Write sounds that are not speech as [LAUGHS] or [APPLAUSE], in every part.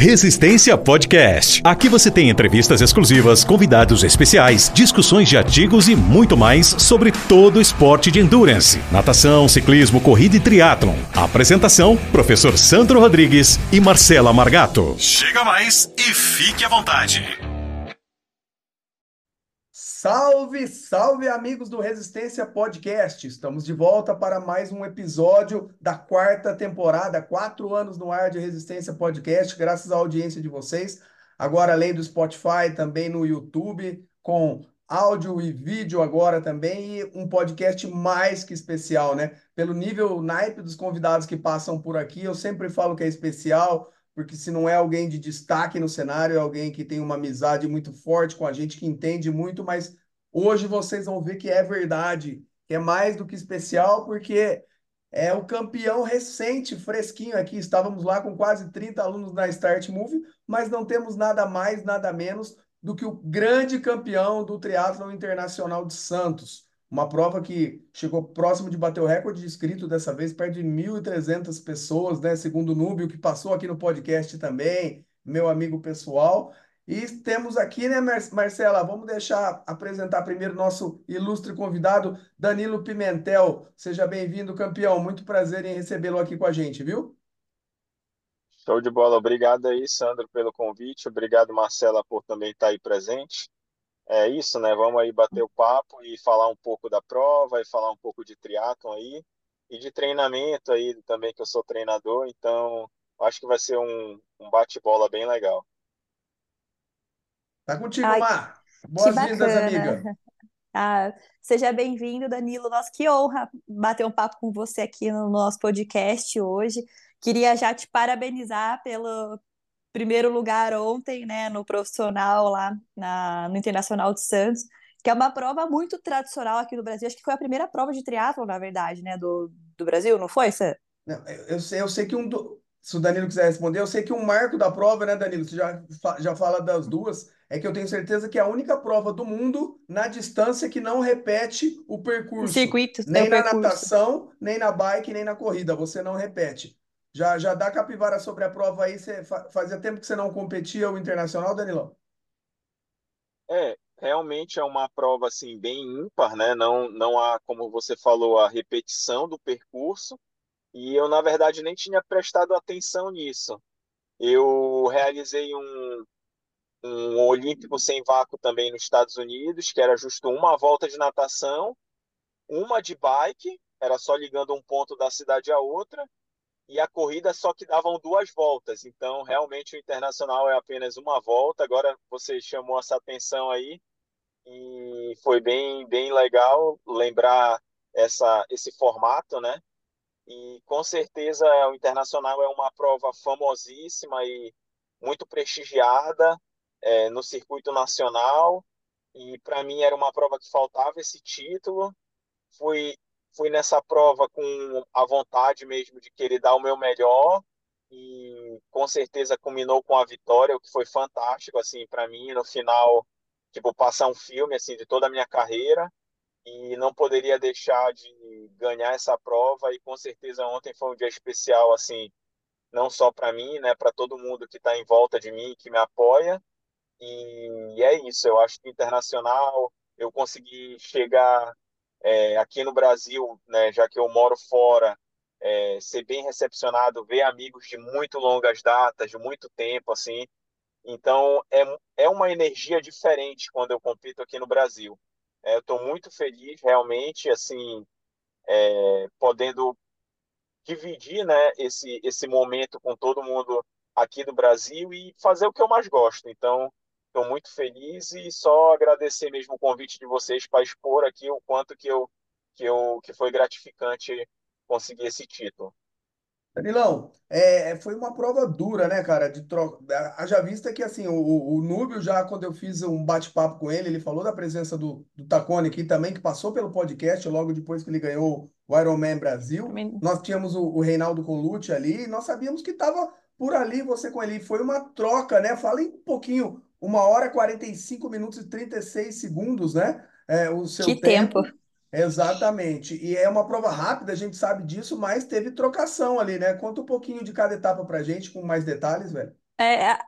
Resistência Podcast. Aqui você tem entrevistas exclusivas, convidados especiais, discussões de artigos e muito mais sobre todo o esporte de endurance, natação, ciclismo, corrida e triatlon. Apresentação: Professor Sandro Rodrigues e Marcela Margato. Chega mais e fique à vontade. Salve, salve amigos do Resistência Podcast! Estamos de volta para mais um episódio da quarta temporada, quatro anos no ar de Resistência Podcast, graças à audiência de vocês. Agora, além do Spotify, também no YouTube, com áudio e vídeo agora também, e um podcast mais que especial, né? Pelo nível naipe dos convidados que passam por aqui, eu sempre falo que é especial, porque se não é alguém de destaque no cenário, é alguém que tem uma amizade muito forte com a gente, que entende muito, mas hoje vocês vão ver que é verdade, que é mais do que especial, porque é o campeão recente, fresquinho aqui. Estávamos lá com quase 30 alunos na Start Move, mas não temos nada mais, nada menos do que o grande campeão do triatlon internacional de Santos. Uma prova que chegou próximo de bater o recorde de inscrito dessa vez, perto de 1.300 pessoas, né? Segundo o Núbio, que passou aqui no podcast também, meu amigo pessoal. E temos aqui, né, Marcela? Vamos deixar apresentar primeiro nosso ilustre convidado, Danilo Pimentel. Seja bem-vindo, campeão. Muito prazer em recebê-lo aqui com a gente, viu? Show de bola. Obrigado aí, Sandro, pelo convite. Obrigado, Marcela, por também estar aí presente é isso, né? Vamos aí bater o papo e falar um pouco da prova e falar um pouco de triatlon aí e de treinamento aí também, que eu sou treinador, então acho que vai ser um, um bate-bola bem legal. Tá contigo, Ai, Mar. Boas-vindas, amiga. [LAUGHS] Ah, seja bem-vindo, Danilo. Nossa, que honra bater um papo com você aqui no nosso podcast hoje. Queria já te parabenizar pelo, primeiro lugar ontem, né, no profissional lá na, no Internacional de Santos, que é uma prova muito tradicional aqui no Brasil. Acho que foi a primeira prova de triatlo, na verdade, né, do, do Brasil, não foi, Sam? Não, eu, sei, eu sei que um do... se o Danilo quiser responder, eu sei que um marco da prova, né, Danilo, você já, já fala das duas, é que eu tenho certeza que é a única prova do mundo na distância que não repete o percurso. O circuito. Nem na percurso. natação, nem na bike, nem na corrida, você não repete. Já, já dá capivara sobre a prova aí. Você fazia tempo que você não competia o internacional, Danilão? É, realmente é uma prova assim bem ímpar, né? Não, não há, como você falou, a repetição do percurso. E eu, na verdade, nem tinha prestado atenção nisso. Eu realizei um, um Olímpico sem vácuo também nos Estados Unidos, que era justo uma volta de natação, uma de bike, era só ligando um ponto da cidade a outra, e a corrida só que davam duas voltas. Então, realmente, o internacional é apenas uma volta. Agora você chamou essa atenção aí e foi bem, bem legal lembrar essa, esse formato, né? E com certeza o internacional é uma prova famosíssima e muito prestigiada é, no circuito nacional. E para mim era uma prova que faltava esse título. Fui fui nessa prova com a vontade mesmo de querer dar o meu melhor e com certeza culminou com a vitória, o que foi fantástico assim para mim no final, tipo passar um filme assim de toda a minha carreira e não poderia deixar de ganhar essa prova e com certeza ontem foi um dia especial assim, não só para mim, né, para todo mundo que está em volta de mim, que me apoia. E, é isso, eu acho que internacional eu consegui chegar é, aqui no Brasil, né, já que eu moro fora, é, ser bem recepcionado, ver amigos de muito longas datas, de muito tempo, assim. Então, é, é uma energia diferente quando eu compito aqui no Brasil. É, estou muito feliz, realmente, assim, é, podendo dividir, né, esse, esse momento com todo mundo aqui do Brasil e fazer o que eu mais gosto. Então, Estou muito feliz e só agradecer mesmo o convite de vocês para expor aqui o quanto que eu que eu que foi gratificante conseguir esse título. Danilão, é, foi uma prova dura, né, cara? De troca. Haja vista que assim, o, o Núbio, já quando eu fiz um bate-papo com ele, ele falou da presença do, do Tacone aqui também, que passou pelo podcast logo depois que ele ganhou o Ironman Brasil. Também. Nós tínhamos o, o Reinaldo Colucci ali, e nós sabíamos que estava por ali você com ele. Foi uma troca, né? Fala um pouquinho uma hora, 45 minutos e 36 segundos, né? É, o seu que tempo. tempo. Exatamente. E é uma prova rápida, a gente sabe disso, mas teve trocação ali, né? Conta um pouquinho de cada etapa pra gente, com mais detalhes, velho. É,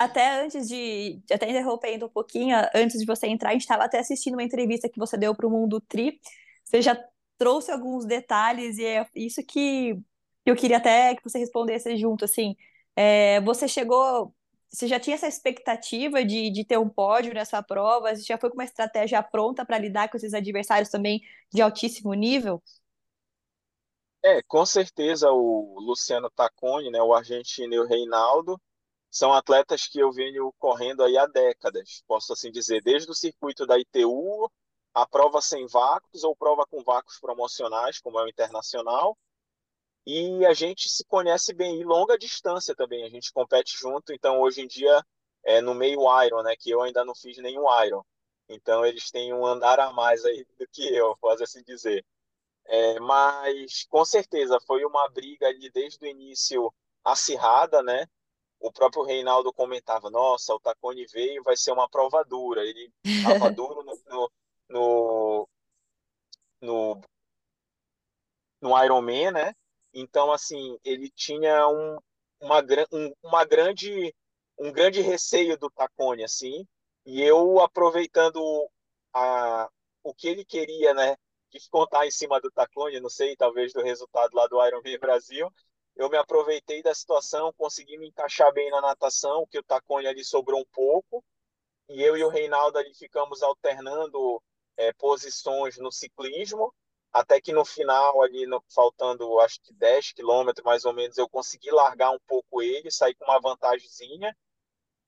até antes de, até interrompendo um pouquinho, antes de você entrar, a gente estava até assistindo uma entrevista que você deu para o Mundo Tri. Você já trouxe alguns detalhes e é isso que eu queria até que você respondesse junto, assim. É, você chegou, você já tinha essa expectativa de, de ter um pódio nessa prova? Você já foi com uma estratégia pronta para lidar com esses adversários também de altíssimo nível? É, com certeza o Luciano Tacconi, né, o argentino e o Reinaldo, são atletas que eu venho correndo aí há décadas, posso assim dizer, desde o circuito da ITU, a prova sem vácuos ou prova com vácuos promocionais, como é o internacional. E a gente se conhece bem em longa distância também, a gente compete junto, então hoje em dia é no meio Iron, né, que eu ainda não fiz nenhum Iron. Então eles têm um andar a mais aí do que eu, posso assim dizer. É, mas com certeza foi uma briga ali desde o início acirrada, né? o próprio Reinaldo comentava, nossa, o Tacone veio, vai ser uma prova dura. Ele estava [LAUGHS] duro no, no, no, no, no Ironman, né? Então, assim, ele tinha um, uma, um, uma grande, um grande receio do Tacone, assim, e eu aproveitando a, o que ele queria, né, descontar em cima do Tacone, não sei, talvez do resultado lá do Ironman Brasil, eu me aproveitei da situação, consegui me encaixar bem na natação, que o Tacone ali sobrou um pouco, e eu e o Reinaldo ali ficamos alternando é, posições no ciclismo, até que no final, ali no, faltando acho que 10 quilômetros mais ou menos, eu consegui largar um pouco ele, sair com uma vantagemzinha,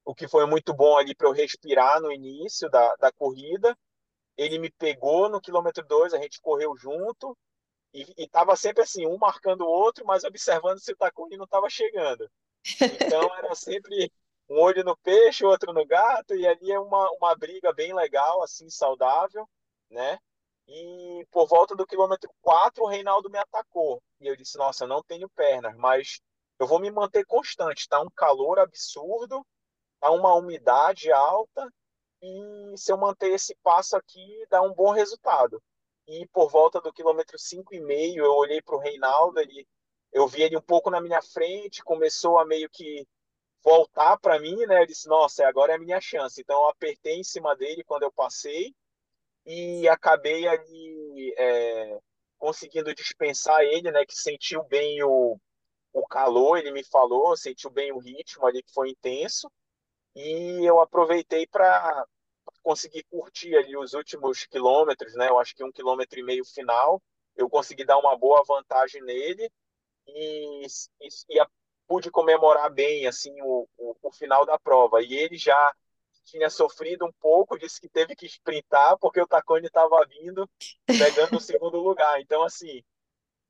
o que foi muito bom ali para eu respirar no início da, da corrida. Ele me pegou no quilômetro 2, a gente correu junto, e, estava sempre assim, um marcando o outro, mas observando se o Takumi não estava chegando. Então [LAUGHS] era sempre um olho no peixe, outro no gato, e ali é uma, uma briga bem legal, assim, saudável, né? E por volta do quilômetro 4, o Reinaldo me atacou. E eu disse, nossa, eu não tenho pernas, mas eu vou me manter constante. Tá um calor absurdo, tá uma umidade alta, e se eu manter esse passo aqui, dá um bom resultado e por volta do quilômetro 5,5 eu olhei para o Reinaldo, ele, eu vi ele um pouco na minha frente, começou a meio que voltar para mim, né? Eu disse, nossa, agora é a minha chance. Então eu apertei em cima dele quando eu passei e acabei ali é, conseguindo dispensar ele, né? Que sentiu bem o, o calor, ele me falou, sentiu bem o ritmo ali que foi intenso e eu aproveitei para consegui curtir ali os últimos quilômetros, né? Eu acho que um quilômetro e meio final, eu consegui dar uma boa vantagem nele e, e, e pude comemorar bem assim o, o, o, final da prova. E ele já tinha sofrido um pouco, disse que teve que sprintar porque o Tacone estava vindo pegando o segundo lugar. Então assim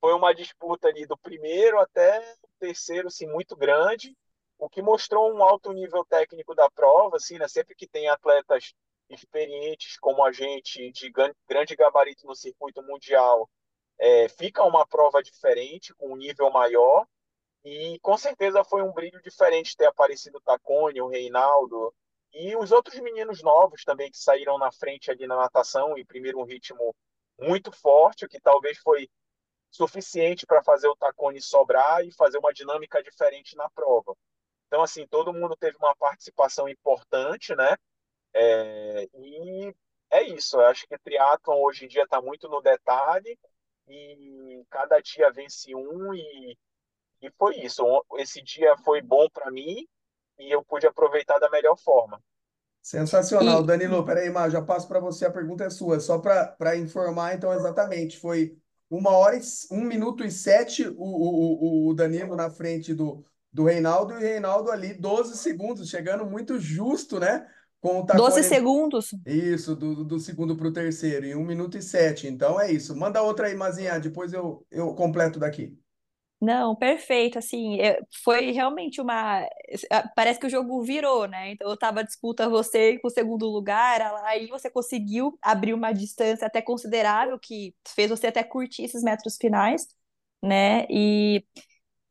foi uma disputa ali do primeiro até o terceiro, assim, muito grande, o que mostrou um alto nível técnico da prova, assim, né? Sempre que tem atletas experientes como a gente, de grande gabarito no circuito mundial, é, fica uma prova diferente, com um nível maior. E com certeza foi um brilho diferente ter aparecido o Tacone, o Reinaldo e os outros meninos novos também que saíram na frente ali na natação e primeiro um ritmo muito forte, que talvez foi suficiente para fazer o Tacone sobrar e fazer uma dinâmica diferente na prova. Então, assim, todo mundo teve uma participação importante, né? É, e é isso, eu acho que triatlon hoje em dia está muito no detalhe e cada dia vence um e, e foi isso. Esse dia foi bom para mim e eu pude aproveitar da melhor forma. Sensacional. E... Danilo, peraí, Mar, já passo para você, a pergunta é sua. Só para informar, então, exatamente, foi uma hora e um minuto e sete o, o, o Danilo na frente do, do Reinaldo e o Reinaldo ali 12 segundos, chegando muito justo, né? com o Tacone... 12 segundos. Isso, do, do segundo para o terceiro, em 1 minuto e 7. Então é isso. Manda outra aí, Mazinha, depois eu, eu completo daqui. Não, perfeito, assim, foi realmente uma, parece que o jogo virou, né, então eu tava disputa você com o segundo lugar, aí você conseguiu abrir uma distância até considerável, que fez você até curtir esses metros finais, né, e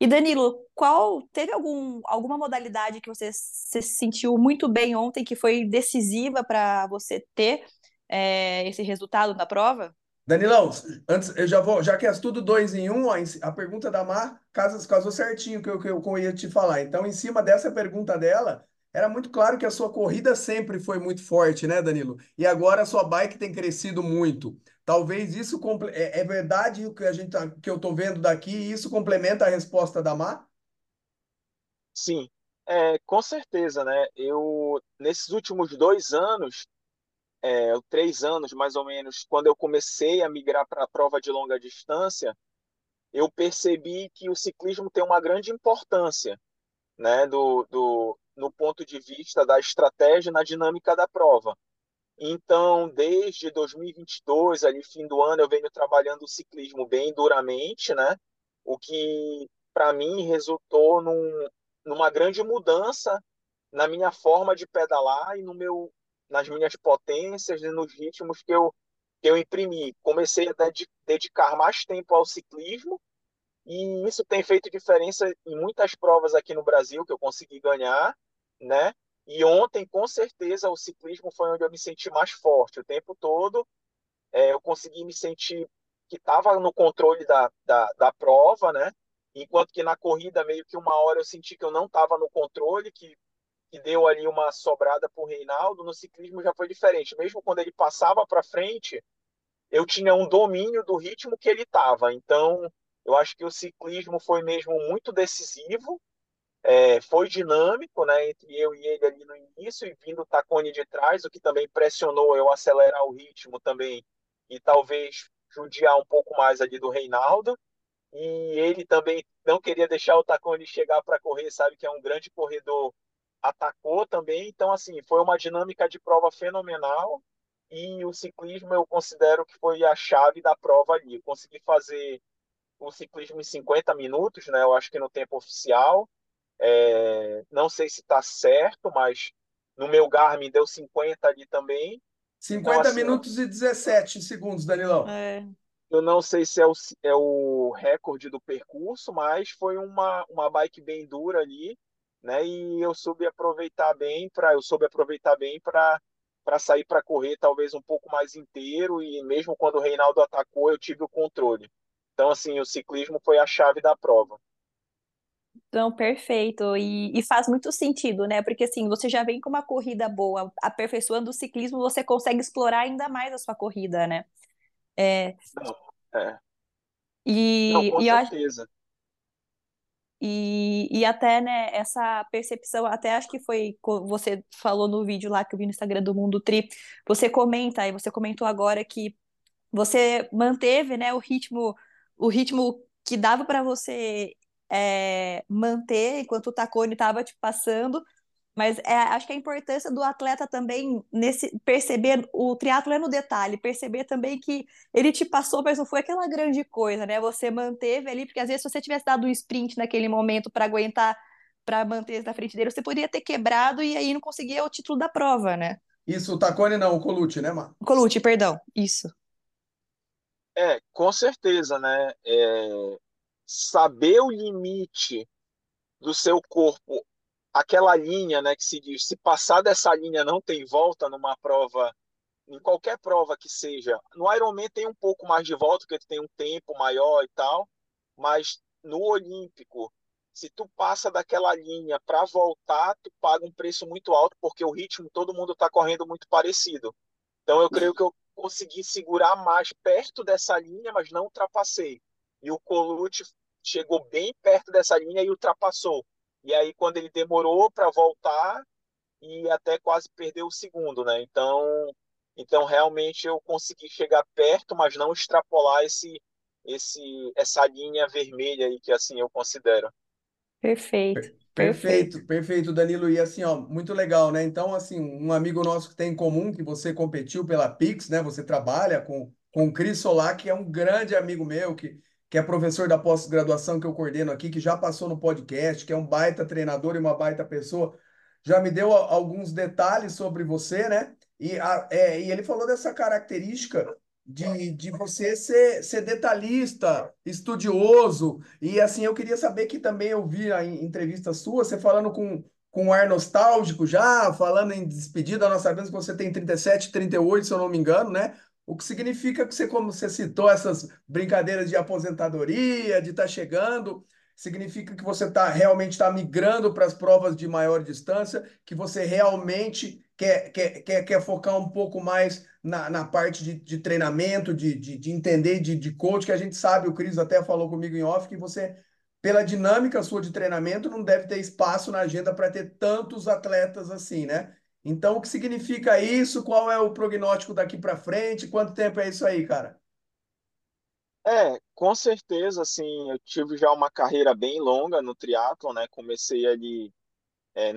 e Danilo, qual teve algum, alguma modalidade que você se sentiu muito bem ontem, que foi decisiva para você ter é, esse resultado na prova? Danilão, antes eu já vou, já que é tudo dois em um, a pergunta da Mar casou, casou certinho que eu, que eu ia te falar. Então, em cima dessa pergunta dela, era muito claro que a sua corrida sempre foi muito forte, né, Danilo? E agora a sua bike tem crescido muito. Talvez isso é, é verdade o que a gente tá, que eu estou vendo daqui, e isso complementa a resposta da Mar? Sim, é, com certeza, né? Eu nesses últimos dois anos, é, três anos mais ou menos, quando eu comecei a migrar para a prova de longa distância, eu percebi que o ciclismo tem uma grande importância, né? Do, do no ponto de vista da estratégia na dinâmica da prova. Então, desde 2022, ali fim do ano, eu venho trabalhando o ciclismo bem duramente, né? O que para mim resultou num, numa grande mudança na minha forma de pedalar e no meu nas minhas potências e nos ritmos que eu que eu imprimi. Comecei a dedicar mais tempo ao ciclismo e isso tem feito diferença em muitas provas aqui no Brasil que eu consegui ganhar né? E ontem, com certeza, o ciclismo foi onde eu me senti mais forte. O tempo todo, é, eu consegui me sentir que estava no controle da, da, da prova, né? Enquanto que na corrida, meio que uma hora eu senti que eu não estava no controle, que, que deu ali uma sobrada para o Reinaldo. No ciclismo já foi diferente. Mesmo quando ele passava para frente, eu tinha um domínio do ritmo que ele estava. Então, eu acho que o ciclismo foi mesmo muito decisivo é, foi dinâmico, né, entre eu e ele ali no início e vindo o Tacone de trás, o que também pressionou eu acelerar o ritmo também e talvez judiar um pouco mais ali do Reinaldo. E ele também não queria deixar o Tacone chegar para correr, sabe que é um grande corredor, atacou também. Então, assim, foi uma dinâmica de prova fenomenal e o ciclismo eu considero que foi a chave da prova ali. Eu consegui fazer o ciclismo em 50 minutos, né? Eu acho que no tempo oficial. É, não sei se está certo, mas no meu Garmin deu 50 ali também. 50 então, assim, minutos e 17 segundos, Danilão. É. Eu não sei se é o, é o recorde do percurso, mas foi uma, uma bike bem dura ali, né? E eu soube aproveitar bem para eu soube aproveitar bem para para sair para correr talvez um pouco mais inteiro e mesmo quando o Reinaldo atacou eu tive o controle. Então assim, o ciclismo foi a chave da prova. Então, perfeito. E, e, faz muito sentido, né? Porque assim, você já vem com uma corrida boa, aperfeiçoando o ciclismo, você consegue explorar ainda mais a sua corrida, né? É. Não, é. E, Não, com e certeza. Acho, e, e até, né, essa percepção, até acho que foi você falou no vídeo lá que eu vi no Instagram do Mundo Tri, você comenta, e você comentou agora que você manteve, né, o ritmo, o ritmo que dava para você é, manter enquanto o Tacone estava te passando. Mas é, acho que a importância do atleta também nesse perceber o triatlo é no detalhe, perceber também que ele te passou, mas não foi aquela grande coisa, né? Você manteve ali, porque às vezes se você tivesse dado um sprint naquele momento para aguentar, para manter na frente dele, você poderia ter quebrado e aí não conseguia o título da prova, né? Isso, o Tacone não, o Colucci, né, Mar? Colucci, perdão, isso. É, com certeza, né? É, saber o limite do seu corpo, aquela linha, né, que se diz, se passar dessa linha não tem volta numa prova, em qualquer prova que seja. No Ironman tem um pouco mais de volta, porque tem um tempo maior e tal, mas no Olímpico, se tu passa daquela linha para voltar, tu paga um preço muito alto, porque o ritmo todo mundo está correndo muito parecido. Então eu creio que eu consegui segurar mais perto dessa linha, mas não ultrapassei. E o Colucci chegou bem perto dessa linha e ultrapassou. E aí, quando ele demorou para voltar, e até quase perdeu o segundo, né? Então, então realmente eu consegui chegar perto, mas não extrapolar esse, esse, essa linha vermelha aí que assim eu considero. Perfeito. Perfeito, perfeito, Danilo. E assim, ó, muito legal, né? Então, assim, um amigo nosso que tem em comum, que você competiu pela Pix, né? Você trabalha com, com o Cris Solar, que é um grande amigo meu, que que é professor da pós-graduação que eu coordeno aqui, que já passou no podcast, que é um baita treinador e uma baita pessoa, já me deu alguns detalhes sobre você, né? E, a, é, e ele falou dessa característica de, de você ser, ser detalhista, estudioso, e assim, eu queria saber que também eu vi a entrevista sua, você falando com, com um ar nostálgico já, falando em despedida, nós sabemos que você tem 37, 38, se eu não me engano, né? O que significa que você, como você citou, essas brincadeiras de aposentadoria, de estar tá chegando, significa que você tá, realmente está migrando para as provas de maior distância, que você realmente quer, quer, quer, quer focar um pouco mais na, na parte de, de treinamento, de, de, de entender, de, de coach, que a gente sabe, o Cris até falou comigo em off, que você, pela dinâmica sua de treinamento, não deve ter espaço na agenda para ter tantos atletas assim, né? Então, o que significa isso? Qual é o prognóstico daqui para frente? Quanto tempo é isso aí, cara? É, com certeza, assim, eu tive já uma carreira bem longa no triatlo, né? Comecei ali é,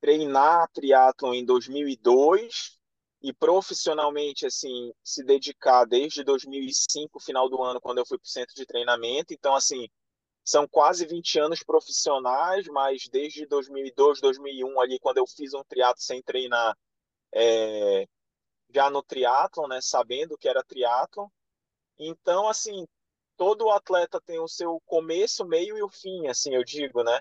treinar triatlo em 2002 e profissionalmente, assim, se dedicar desde 2005, final do ano, quando eu fui para o centro de treinamento. Então, assim, são quase 20 anos profissionais, mas desde 2002, 2001, ali, quando eu fiz um triatlo sem treinar, é, já no triatlo, né? Sabendo que era triatlo. Então, assim, todo atleta tem o seu começo, meio e o fim, assim, eu digo, né?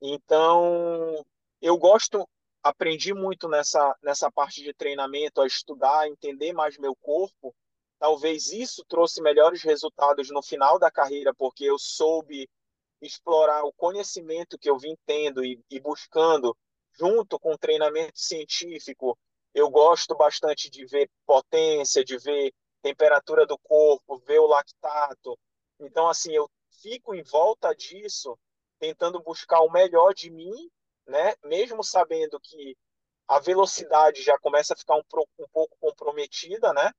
Então, eu gosto, aprendi muito nessa, nessa parte de treinamento, a estudar, entender mais meu corpo. Talvez isso trouxe melhores resultados no final da carreira, porque eu soube explorar o conhecimento que eu vim tendo e, e buscando junto com o treinamento científico. Eu gosto bastante de ver potência, de ver temperatura do corpo, ver o lactato. Então, assim, eu fico em volta disso, tentando buscar o melhor de mim, né? Mesmo sabendo que a velocidade já começa a ficar um, um pouco comprometida, né?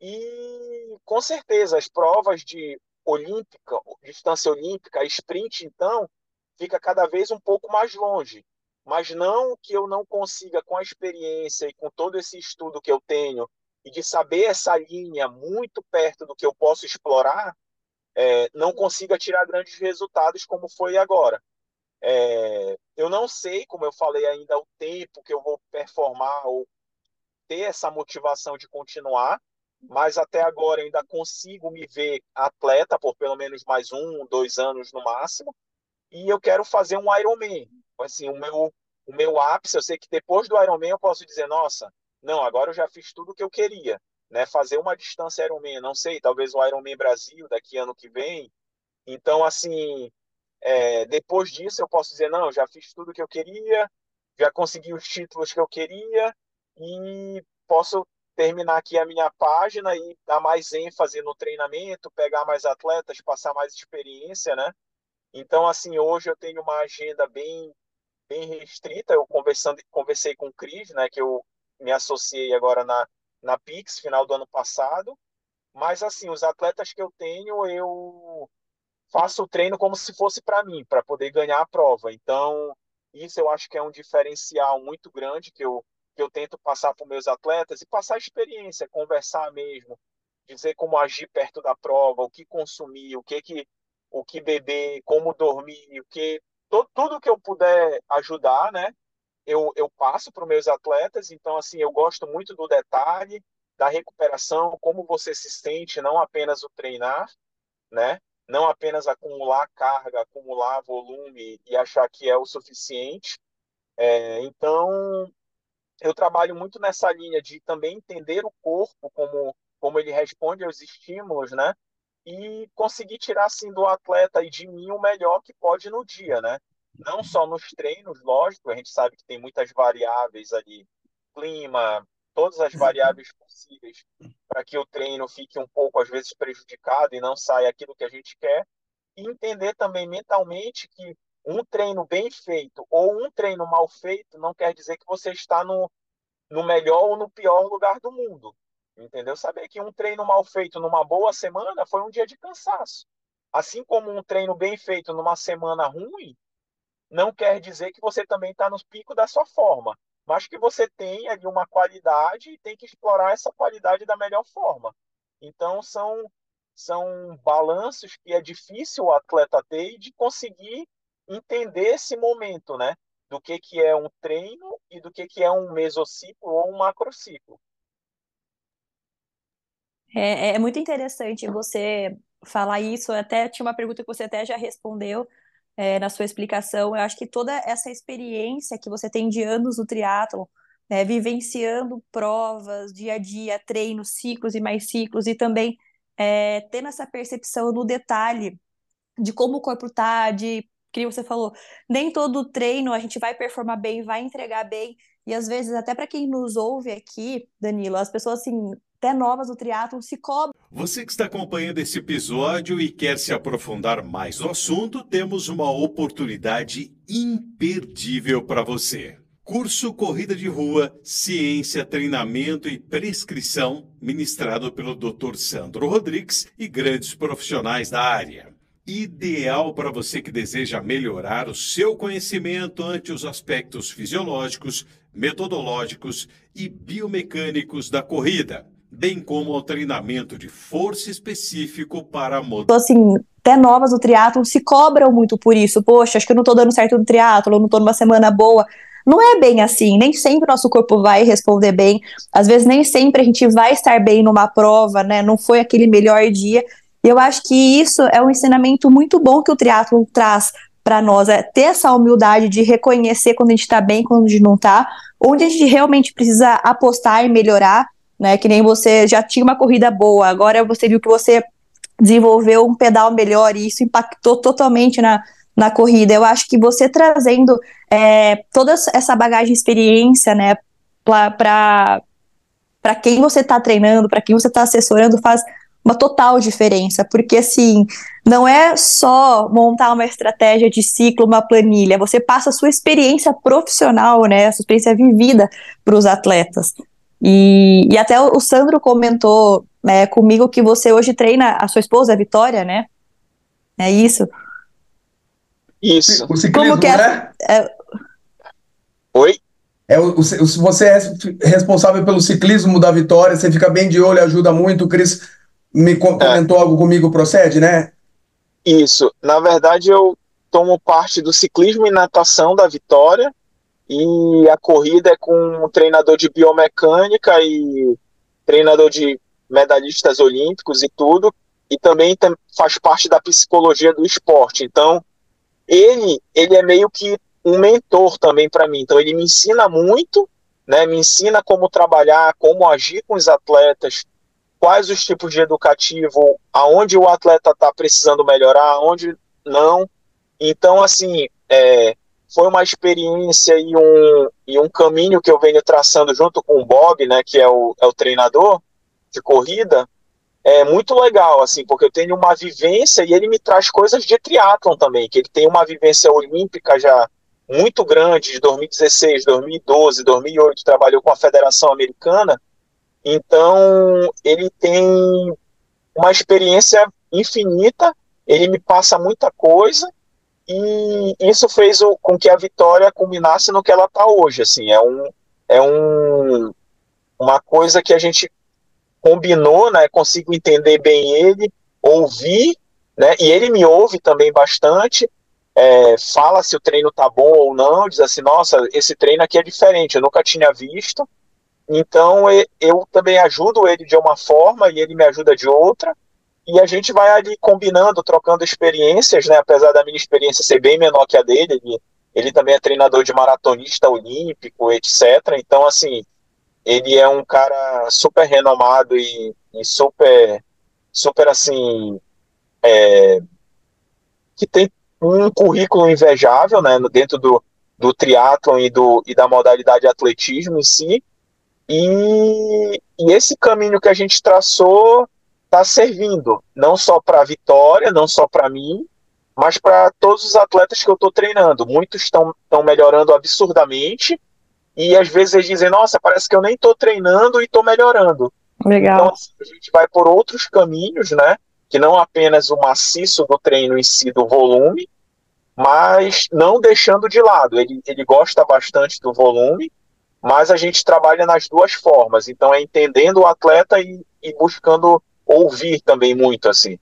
E com certeza as provas de olímpica, distância olímpica, sprint, então, fica cada vez um pouco mais longe. Mas não que eu não consiga, com a experiência e com todo esse estudo que eu tenho, e de saber essa linha muito perto do que eu posso explorar, é, não consiga tirar grandes resultados como foi agora. É, eu não sei, como eu falei ainda, o tempo que eu vou performar ou ter essa motivação de continuar, mas até agora ainda consigo me ver atleta por pelo menos mais um, dois anos no máximo, e eu quero fazer um Ironman. Assim, o meu, o meu ápice, eu sei que depois do Ironman eu posso dizer, nossa, não, agora eu já fiz tudo o que eu queria, né? Fazer uma distância Ironman, não sei, talvez o Ironman Brasil daqui ano que vem. Então, assim, é, depois disso eu posso dizer, não, já fiz tudo o que eu queria, já consegui os títulos que eu queria e posso terminar aqui a minha página e dar mais ênfase no treinamento, pegar mais atletas, passar mais experiência, né? Então, assim, hoje eu tenho uma agenda bem bem restrita. Eu conversando, conversei com o Cris, né, que eu me associei agora na, na Pix, final do ano passado. Mas, assim, os atletas que eu tenho, eu faço o treino como se fosse para mim, para poder ganhar a prova. Então, isso eu acho que é um diferencial muito grande que eu, que eu tento passar para os meus atletas e passar experiência, conversar mesmo, dizer como agir perto da prova, o que consumir, o que que o que beber, como dormir, o que todo, tudo que eu puder ajudar, né? eu, eu passo para os meus atletas, então assim, eu gosto muito do detalhe da recuperação, como você se sente, não apenas o treinar, né? Não apenas acumular carga, acumular volume e achar que é o suficiente. É, então, eu trabalho muito nessa linha de também entender o corpo, como, como ele responde aos estímulos, né? E conseguir tirar, assim, do atleta e de mim o melhor que pode no dia, né? não só nos treinos, lógico, a gente sabe que tem muitas variáveis ali, clima, todas as variáveis possíveis para que o treino fique um pouco às vezes prejudicado e não saia aquilo que a gente quer, e entender também mentalmente que um treino bem feito ou um treino mal feito não quer dizer que você está no, no melhor ou no pior lugar do mundo. Entendeu? Saber que um treino mal feito numa boa semana foi um dia de cansaço. Assim como um treino bem feito numa semana ruim não quer dizer que você também está no pico da sua forma, mas que você tem ali uma qualidade e tem que explorar essa qualidade da melhor forma. Então, são, são balanços que é difícil o atleta ter de conseguir entender esse momento, né? Do que, que é um treino e do que, que é um mesociclo ou um macrociclo. É, é muito interessante você falar isso. Até tinha uma pergunta que você até já respondeu, é, na sua explicação. Eu acho que toda essa experiência que você tem de anos no triatlon, né, vivenciando provas, dia a dia, treinos, ciclos e mais ciclos, e também é, tendo essa percepção no detalhe de como o corpo tá, de que você falou, nem todo treino a gente vai performar bem, vai entregar bem, e às vezes, até para quem nos ouve aqui, Danilo, as pessoas assim, até novas do triatlo se cobram. Você que está acompanhando esse episódio e quer se aprofundar mais no assunto, temos uma oportunidade imperdível para você. Curso Corrida de Rua, Ciência, Treinamento e Prescrição, ministrado pelo Dr. Sandro Rodrigues e grandes profissionais da área ideal para você que deseja melhorar o seu conhecimento ante os aspectos fisiológicos, metodológicos e biomecânicos da corrida, bem como ao treinamento de força específico para a Então, assim, até novas do triatlo se cobram muito por isso. Poxa, acho que eu não estou dando certo no triatlo, não estou numa semana boa. Não é bem assim, nem sempre o nosso corpo vai responder bem, às vezes nem sempre a gente vai estar bem numa prova, né? Não foi aquele melhor dia, e eu acho que isso é um ensinamento muito bom que o triatlo traz para nós, é ter essa humildade de reconhecer quando a gente está bem, quando a gente não está, onde a gente realmente precisa apostar e melhorar, né? Que nem você já tinha uma corrida boa, agora você viu que você desenvolveu um pedal melhor e isso impactou totalmente na, na corrida. Eu acho que você trazendo é, toda essa bagagem de experiência, né, para quem você está treinando, para quem você está assessorando, faz uma total diferença, porque assim, não é só montar uma estratégia de ciclo, uma planilha, você passa a sua experiência profissional, né, a sua experiência vivida para os atletas. E, e até o Sandro comentou né, comigo que você hoje treina a sua esposa, a Vitória, né? É isso? Isso. O ciclismo, Como que é, né? É... Oi? É, o, o, você é responsável pelo ciclismo da Vitória, você fica bem de olho, ajuda muito. O Cris me é. comentou é. algo comigo, procede, né? Isso. Na verdade, eu tomo parte do ciclismo e natação da Vitória e a corrida é com um treinador de biomecânica e treinador de medalhistas olímpicos e tudo, e também faz parte da psicologia do esporte. Então, ele, ele é meio que um mentor também para mim. Então, ele me ensina muito, né? Me ensina como trabalhar, como agir com os atletas, quais os tipos de educativo, aonde o atleta está precisando melhorar, aonde não. Então, assim, é, foi uma experiência e um, e um caminho que eu venho traçando junto com o Bob, né, que é o, é o treinador de corrida, é muito legal, assim, porque eu tenho uma vivência e ele me traz coisas de triatlon também, que ele tem uma vivência olímpica já muito grande, de 2016, 2012, 2008, trabalhou com a Federação Americana, então, ele tem uma experiência infinita, ele me passa muita coisa, e isso fez o, com que a vitória culminasse no que ela está hoje. Assim, é, um, é um, uma coisa que a gente combinou, né? Consigo entender bem ele, ouvir, né? E ele me ouve também bastante. É, fala se o treino tá bom ou não, diz assim, nossa, esse treino aqui é diferente, eu nunca tinha visto. Então eu também ajudo ele de uma forma e ele me ajuda de outra. E a gente vai ali combinando, trocando experiências, né? Apesar da minha experiência ser bem menor que a dele, ele, ele também é treinador de maratonista olímpico, etc. Então, assim, ele é um cara super renomado e, e super, super assim, é, que tem um currículo invejável, né? Dentro do, do triatlon e, do, e da modalidade atletismo em si e, e esse caminho que a gente traçou está servindo não só para a vitória, não só para mim, mas para todos os atletas que eu estou treinando. Muitos estão melhorando absurdamente e às vezes eles dizem: Nossa, parece que eu nem estou treinando e estou melhorando. Legal. Então assim, a gente vai por outros caminhos, né? Que não apenas o maciço do treino em si, do volume, mas não deixando de lado. Ele, ele gosta bastante do volume, mas a gente trabalha nas duas formas. Então é entendendo o atleta e, e buscando ouvir também muito assim.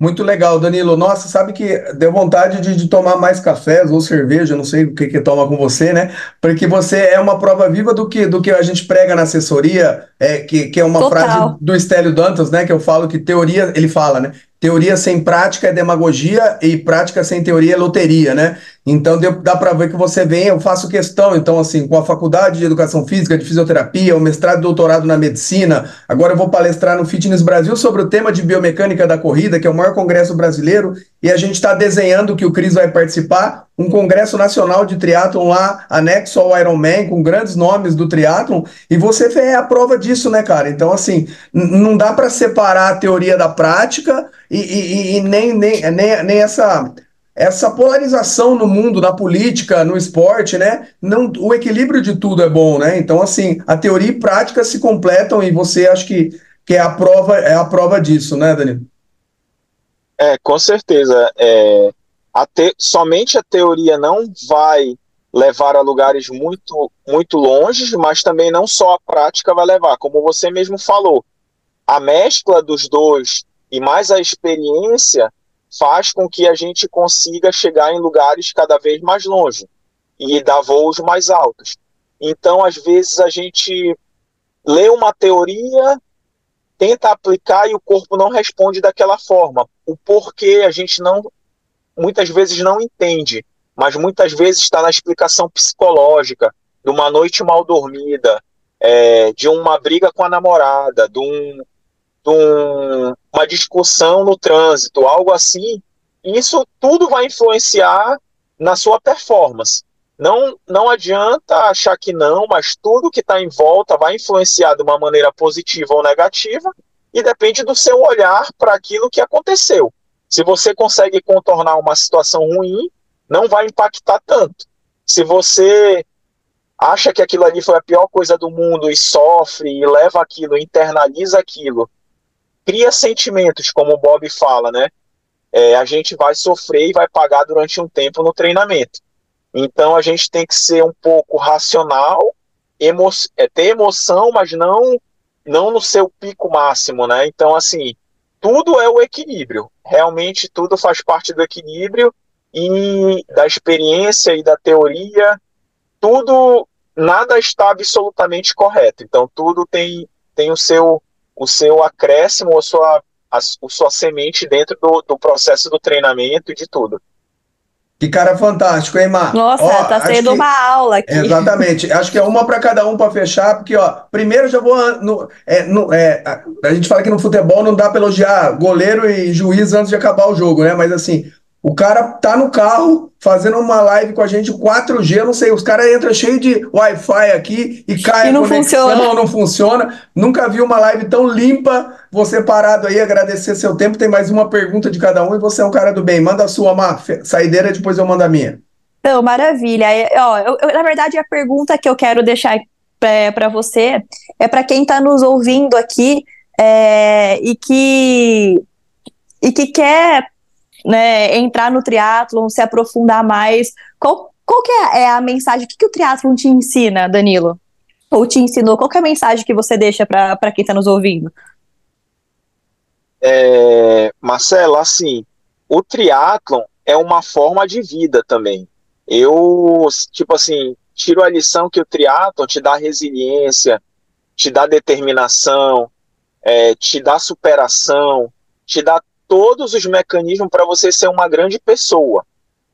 Muito legal, Danilo. Nossa, sabe que deu vontade de, de tomar mais cafés ou cerveja, não sei o que que toma com você, né? Porque você é uma prova viva do que, do que a gente prega na assessoria, é, que, que é uma Total. frase do Estélio Dantas, né? Que eu falo que teoria, ele fala, né? Teoria sem prática é demagogia e prática sem teoria é loteria, né? Então dá para ver que você vem, eu faço questão, então assim, com a faculdade de educação física, de fisioterapia, o mestrado e doutorado na medicina, agora eu vou palestrar no Fitness Brasil sobre o tema de biomecânica da corrida, que é o maior congresso brasileiro, e a gente está desenhando que o Cris vai participar, um congresso nacional de triatlon lá, anexo ao Ironman, com grandes nomes do triatlon, e você é a prova disso, né, cara? Então, assim, não dá para separar a teoria da prática e, e, e nem, nem, nem, nem essa essa polarização no mundo, na política, no esporte, né? Não, o equilíbrio de tudo é bom, né? Então, assim, a teoria e prática se completam e você acha que, que é a prova é a prova disso, né, Danilo? É, com certeza. É, a te, somente a teoria não vai levar a lugares muito, muito longe, mas também não só a prática vai levar, como você mesmo falou. A mescla dos dois e mais a experiência faz com que a gente consiga chegar em lugares cada vez mais longe e dar voos mais altos. Então, às vezes, a gente lê uma teoria, tenta aplicar e o corpo não responde daquela forma. O porquê a gente não, muitas vezes não entende, mas muitas vezes está na explicação psicológica de uma noite mal dormida, é, de uma briga com a namorada, de um, um, uma discussão no trânsito, algo assim, isso tudo vai influenciar na sua performance. Não, não adianta achar que não, mas tudo que está em volta vai influenciar de uma maneira positiva ou negativa e depende do seu olhar para aquilo que aconteceu. Se você consegue contornar uma situação ruim, não vai impactar tanto. Se você acha que aquilo ali foi a pior coisa do mundo e sofre e leva aquilo, internaliza aquilo cria sentimentos, como o Bob fala, né? É, a gente vai sofrer e vai pagar durante um tempo no treinamento. Então a gente tem que ser um pouco racional, emo é, ter emoção, mas não não no seu pico máximo, né? Então assim, tudo é o equilíbrio. Realmente tudo faz parte do equilíbrio e da experiência e da teoria. Tudo, nada está absolutamente correto. Então tudo tem tem o seu o seu acréscimo, a sua, a, a sua semente dentro do, do processo do treinamento e de tudo. Que cara fantástico, hein, Mar? Nossa, ó, tá sendo que, uma aula aqui. Exatamente. Acho que é uma para cada um para fechar, porque, ó, primeiro já vou. No, é, no, é, a, a, gente fala que no futebol não dá para elogiar goleiro e juiz antes de acabar o jogo, né? Mas assim, o cara tá no carro fazendo uma live com a gente 4G, não sei, os caras entram cheio de Wi-Fi aqui e cai e não a conexão, funciona. não funciona. Nunca vi uma live tão limpa. Você parado aí, agradecer seu tempo. Tem mais uma pergunta de cada um e você é um cara do bem. Manda a sua, Mar, saideira, depois eu mando a minha. Então, maravilha. Ó, eu, eu, na verdade, a pergunta que eu quero deixar é, para você é para quem está nos ouvindo aqui é, e que e que quer né, entrar no triatlon, se aprofundar mais. Qual, qual que é, é a mensagem? O que, que o triatlon te ensina, Danilo? Ou te ensinou? Qual que é a mensagem que você deixa para quem está nos ouvindo? É, Marcelo, assim, o triatlon é uma forma de vida também. Eu, tipo assim, tiro a lição que o triatlon te dá resiliência, te dá determinação, é, te dá superação, te dá todos os mecanismos para você ser uma grande pessoa.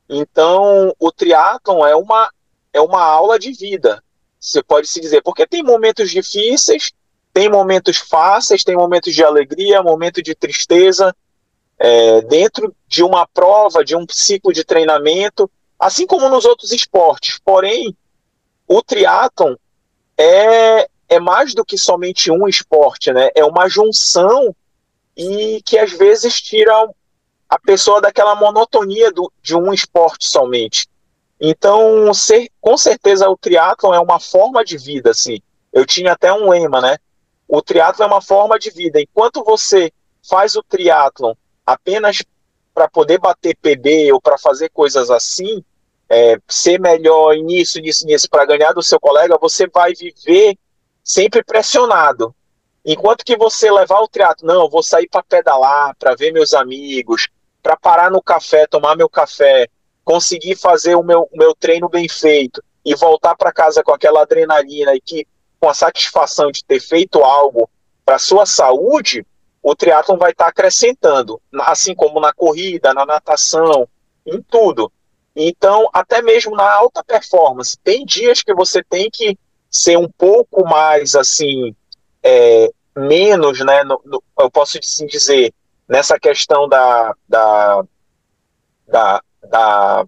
Então, o triatlon é uma, é uma aula de vida, você pode se dizer, porque tem momentos difíceis, tem momentos fáceis, tem momentos de alegria, momento de tristeza, é, dentro de uma prova, de um ciclo de treinamento, assim como nos outros esportes. Porém, o triatlon é, é mais do que somente um esporte, né? É uma junção e que às vezes tiram a pessoa daquela monotonia do, de um esporte somente. Então, ser, com certeza o triatlon é uma forma de vida, assim. Eu tinha até um lema, né? O triatlon é uma forma de vida. Enquanto você faz o triatlon apenas para poder bater PB ou para fazer coisas assim, é, ser melhor nisso, nisso, nisso, para ganhar do seu colega, você vai viver sempre pressionado. Enquanto que você levar o triatlo, não, vou sair para pedalar, para ver meus amigos, para parar no café, tomar meu café, conseguir fazer o meu, o meu treino bem feito e voltar para casa com aquela adrenalina e que com a satisfação de ter feito algo para sua saúde, o triatlon vai estar tá acrescentando, assim como na corrida, na natação, em tudo. Então, até mesmo na alta performance, tem dias que você tem que ser um pouco mais assim, é, menos, né? No, no, eu posso assim dizer, nessa questão da, da, da, da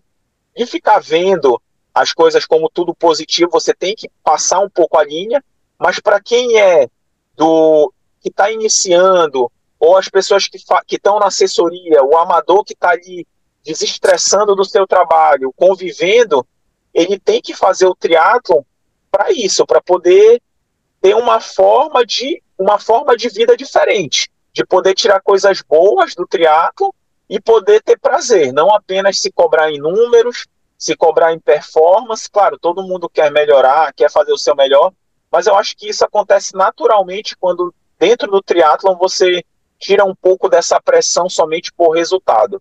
de ficar vendo as coisas como tudo positivo, você tem que passar um pouco a linha, mas para quem é do que está iniciando, ou as pessoas que estão na assessoria, o amador que está ali desestressando do seu trabalho, convivendo, ele tem que fazer o triatlon para isso, para poder ter uma forma de uma forma de vida diferente, de poder tirar coisas boas do triatlo e poder ter prazer, não apenas se cobrar em números, se cobrar em performance. Claro, todo mundo quer melhorar, quer fazer o seu melhor, mas eu acho que isso acontece naturalmente quando dentro do triatlon você tira um pouco dessa pressão somente por resultado.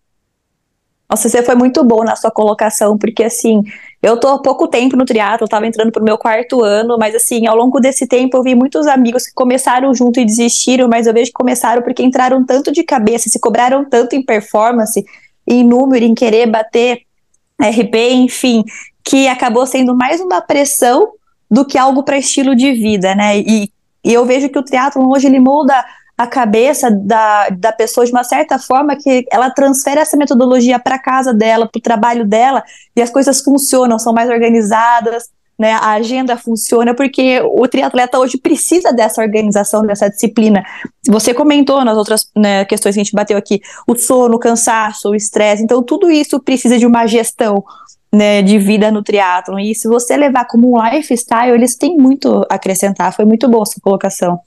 Nossa, você foi muito bom na sua colocação, porque assim, eu tô há pouco tempo no triatlo, tava entrando pro meu quarto ano, mas assim, ao longo desse tempo eu vi muitos amigos que começaram junto e desistiram, mas eu vejo que começaram porque entraram tanto de cabeça, se cobraram tanto em performance, em número, em querer bater RP, enfim, que acabou sendo mais uma pressão do que algo para estilo de vida, né? E, e eu vejo que o triatlo hoje ele molda a cabeça da, da pessoa de uma certa forma que ela transfere essa metodologia para casa dela, para o trabalho dela, e as coisas funcionam, são mais organizadas, né, a agenda funciona, porque o triatleta hoje precisa dessa organização, dessa disciplina. Você comentou nas outras né, questões que a gente bateu aqui, o sono, o cansaço, o estresse, então tudo isso precisa de uma gestão né, de vida no triatlon, e se você levar como um lifestyle, eles têm muito a acrescentar, foi muito boa a sua colocação.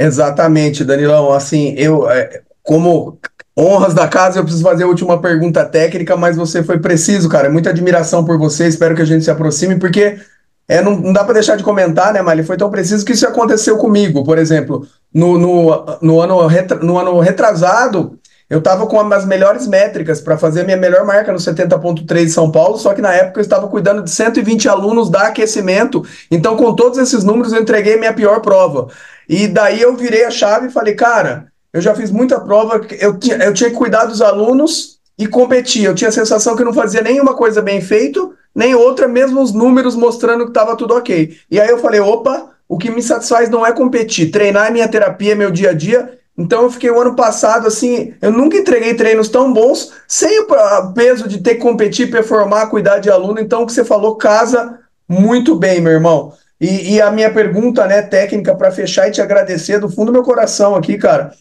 Exatamente, Danilão. Assim, eu, é, como honras da casa, eu preciso fazer a última pergunta técnica, mas você foi preciso, cara. Muita admiração por você. Espero que a gente se aproxime, porque é, não, não dá para deixar de comentar, né, mas ele foi tão preciso que isso aconteceu comigo. Por exemplo, no, no, no, ano, retra, no ano retrasado, eu estava com as melhores métricas para fazer a minha melhor marca no 70.3 de São Paulo, só que na época eu estava cuidando de 120 alunos da aquecimento. Então, com todos esses números, eu entreguei minha pior prova. E daí eu virei a chave e falei, cara, eu já fiz muita prova, eu tinha, eu tinha que cuidar dos alunos e competir. Eu tinha a sensação que não fazia nenhuma coisa bem feito, nem outra, mesmo os números mostrando que estava tudo ok. E aí eu falei, opa, o que me satisfaz não é competir, treinar é minha terapia, é meu dia a dia, então eu fiquei o ano passado assim, eu nunca entreguei treinos tão bons sem o peso de ter que competir, performar, cuidar de aluno. Então o que você falou casa muito bem, meu irmão. E, e a minha pergunta, né, técnica para fechar e te agradecer do fundo do meu coração aqui, cara,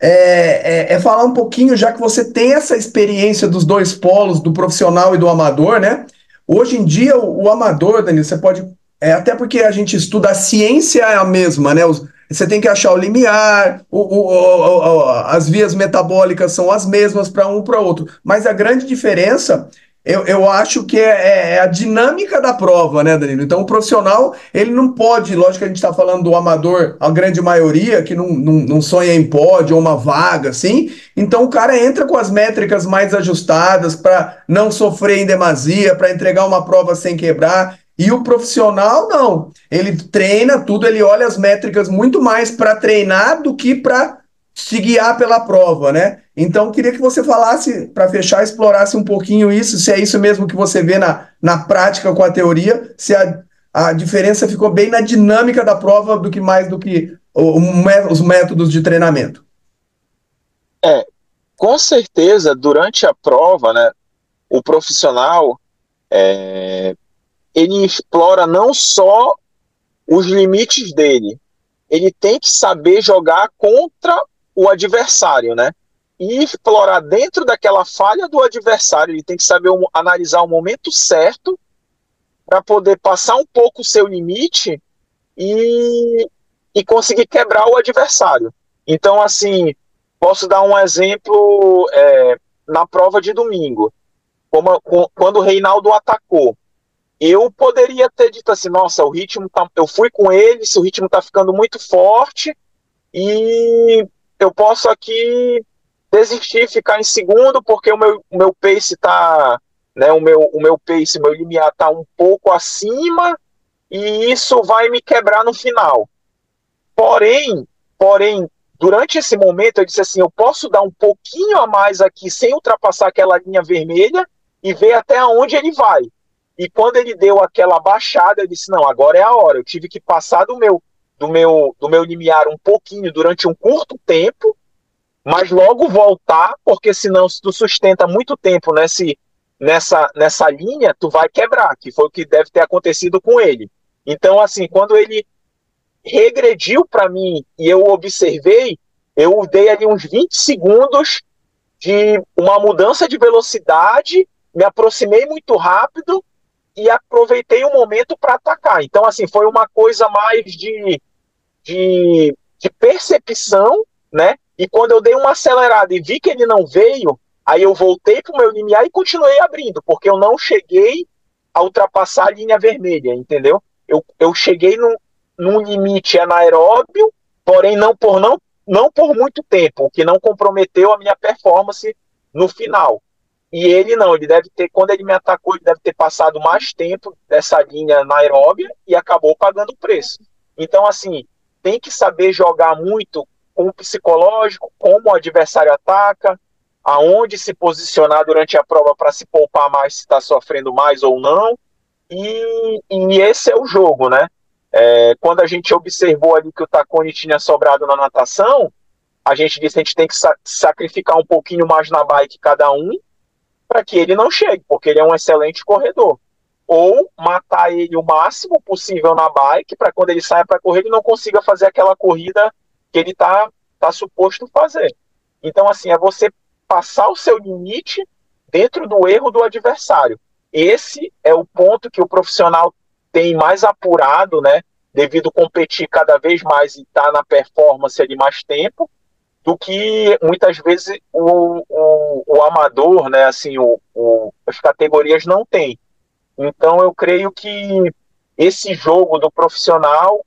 é, é, é, falar um pouquinho, já que você tem essa experiência dos dois polos, do profissional e do amador, né? Hoje em dia, o, o amador, Danilo, você pode. É, até porque a gente estuda, a ciência é a mesma, né? Os, você tem que achar o limiar, o, o, o, as vias metabólicas são as mesmas para um para outro. Mas a grande diferença eu, eu acho que é, é, é, a dinâmica da prova, né, Danilo? Então, o profissional, ele não pode, lógico que a gente está falando do amador, a grande maioria, que não, não, não sonha em pódio ou uma vaga, assim. Então, o cara entra com as métricas mais ajustadas para não sofrer em demasia, para entregar uma prova sem quebrar. E o profissional, não. Ele treina tudo, ele olha as métricas muito mais para treinar do que para se guiar pela prova, né? Então, queria que você falasse, para fechar, explorasse um pouquinho isso, se é isso mesmo que você vê na, na prática com a teoria, se a, a diferença ficou bem na dinâmica da prova do que mais do que o, os métodos de treinamento. É, com certeza, durante a prova, né, o profissional é, ele explora não só os limites dele, ele tem que saber jogar contra o adversário, né? E explorar dentro daquela falha do adversário, ele tem que saber um, analisar o momento certo para poder passar um pouco o seu limite e, e conseguir quebrar o adversário. Então, assim, posso dar um exemplo é, na prova de domingo. Como, quando o Reinaldo atacou, eu poderia ter dito assim, nossa, o ritmo tá, eu fui com ele, se o ritmo tá ficando muito forte e eu posso aqui desistir, ficar em segundo porque o meu, o meu pace tá, né, o meu, o meu pace, meu limiar tá um pouco acima e isso vai me quebrar no final. Porém, porém, durante esse momento eu disse assim, eu posso dar um pouquinho a mais aqui sem ultrapassar aquela linha vermelha e ver até onde ele vai. E quando ele deu aquela baixada, eu disse: não, agora é a hora. Eu tive que passar do meu do meu do meu limiar um pouquinho durante um curto tempo, mas logo voltar, porque senão se tu sustenta muito tempo nesse nessa nessa linha, tu vai quebrar, que foi o que deve ter acontecido com ele. Então assim, quando ele regrediu para mim e eu observei, eu dei ali uns 20 segundos de uma mudança de velocidade, me aproximei muito rápido e aproveitei o momento para atacar. Então, assim, foi uma coisa mais de, de, de percepção, né? E quando eu dei uma acelerada e vi que ele não veio, aí eu voltei para o meu limiar e continuei abrindo, porque eu não cheguei a ultrapassar a linha vermelha, entendeu? Eu, eu cheguei num, num limite anaeróbio, porém não por não não por muito tempo, o que não comprometeu a minha performance no final. E ele não, ele deve ter, quando ele me atacou, ele deve ter passado mais tempo dessa linha anaeróbia e acabou pagando o preço. Então, assim, tem que saber jogar muito com o psicológico, como o adversário ataca, aonde se posicionar durante a prova para se poupar mais, se está sofrendo mais ou não. E, e esse é o jogo, né? É, quando a gente observou ali que o Tacone tinha sobrado na natação, a gente disse que a gente tem que sa sacrificar um pouquinho mais na bike cada um para que ele não chegue, porque ele é um excelente corredor. Ou matar ele o máximo possível na bike para quando ele saia para correr ele não consiga fazer aquela corrida que ele está tá suposto fazer. Então, assim, é você passar o seu limite dentro do erro do adversário. Esse é o ponto que o profissional tem mais apurado, né? Devido competir cada vez mais e estar tá na performance ali mais tempo, do que muitas vezes o, o, o amador, né? Assim, o, o, as categorias não têm. Então eu creio que esse jogo do profissional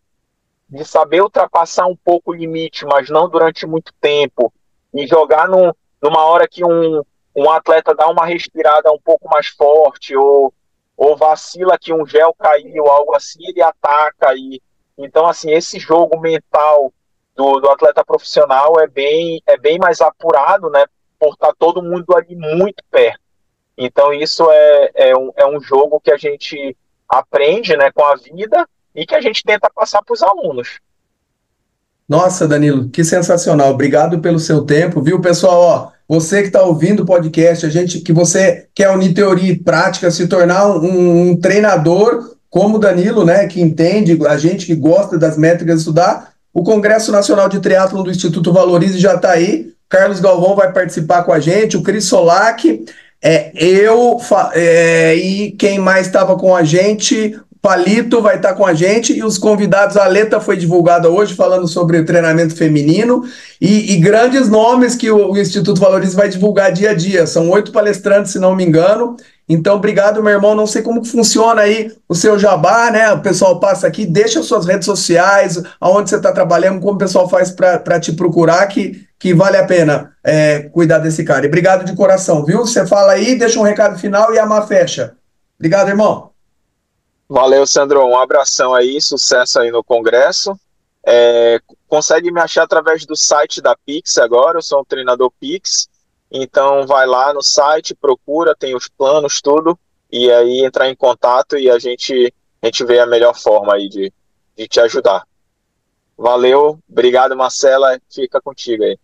de saber ultrapassar um pouco o limite, mas não durante muito tempo, e jogar num, numa hora que um, um atleta dá uma respirada um pouco mais forte, ou ou vacila que um gel caiu, algo assim, ele ataca. E, então, assim, esse jogo mental do, do atleta profissional é bem, é bem mais apurado, né? Por estar tá todo mundo ali muito perto. Então, isso é, é, um, é um jogo que a gente aprende né, com a vida e que a gente tenta passar para os alunos. Nossa, Danilo, que sensacional. Obrigado pelo seu tempo, viu, pessoal? Ó, você que está ouvindo o podcast, a gente que você quer unir teoria e prática, se tornar um, um, treinador como o Danilo, né, que entende, a gente que gosta das métricas estudar, o Congresso Nacional de Triatlon do Instituto Valorize já está aí. Carlos Galvão vai participar com a gente, o Cris Solac, é, eu é, e quem mais estava com a gente, Palito vai estar com a gente e os convidados, a Leta foi divulgada hoje falando sobre treinamento feminino e, e grandes nomes que o, o, Instituto Valorize vai divulgar dia a dia. São oito palestrantes, se não me engano. Então, obrigado, meu irmão. Não sei como funciona aí o seu jabá, né? O pessoal passa aqui, deixa suas redes sociais, aonde você está trabalhando, como o pessoal faz para te procurar, que, que vale a pena é, cuidar desse cara. E obrigado de coração, viu? Você fala aí, deixa um recado final e a má fecha. Obrigado, irmão. Valeu, Sandro. Um abração aí, sucesso aí no Congresso. É, consegue me achar através do site da Pix agora, eu sou um treinador Pix. Então vai lá no site, procura, tem os planos, tudo, e aí entrar em contato e a gente, a gente vê a melhor forma aí de, de te ajudar. Valeu, obrigado Marcela, fica contigo aí.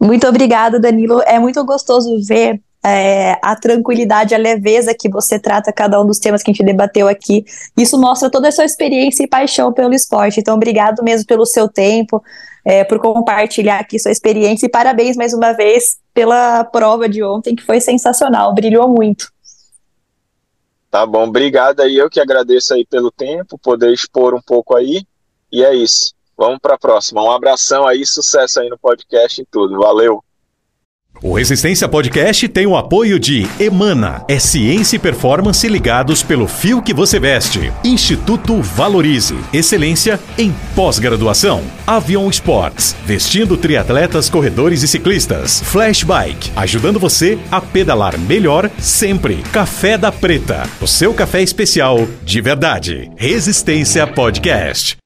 Muito obrigado, Danilo. É muito gostoso ver é, a tranquilidade, a leveza que você trata cada um dos temas que a gente debateu aqui. Isso mostra toda a sua experiência e paixão pelo esporte. Então, obrigado mesmo pelo seu tempo, é, por compartilhar aqui sua experiência e parabéns mais uma vez pela prova de ontem, que foi sensacional, brilhou muito. Tá bom, obrigado aí, eu que agradeço aí pelo tempo, poder expor um pouco aí, e é isso. Vamos para a próxima. Um abração aí, sucesso aí no podcast e tudo. Valeu! O Resistência Podcast tem o apoio de Emana, é ciência e performance ligados pelo fio que você veste. Instituto Valorize, excelência em pós-graduação. Avion Sports, vestindo triatletas, corredores e ciclistas. Flashbike, ajudando você a pedalar melhor sempre. Café da Preta, o seu café especial de verdade. Resistência Podcast.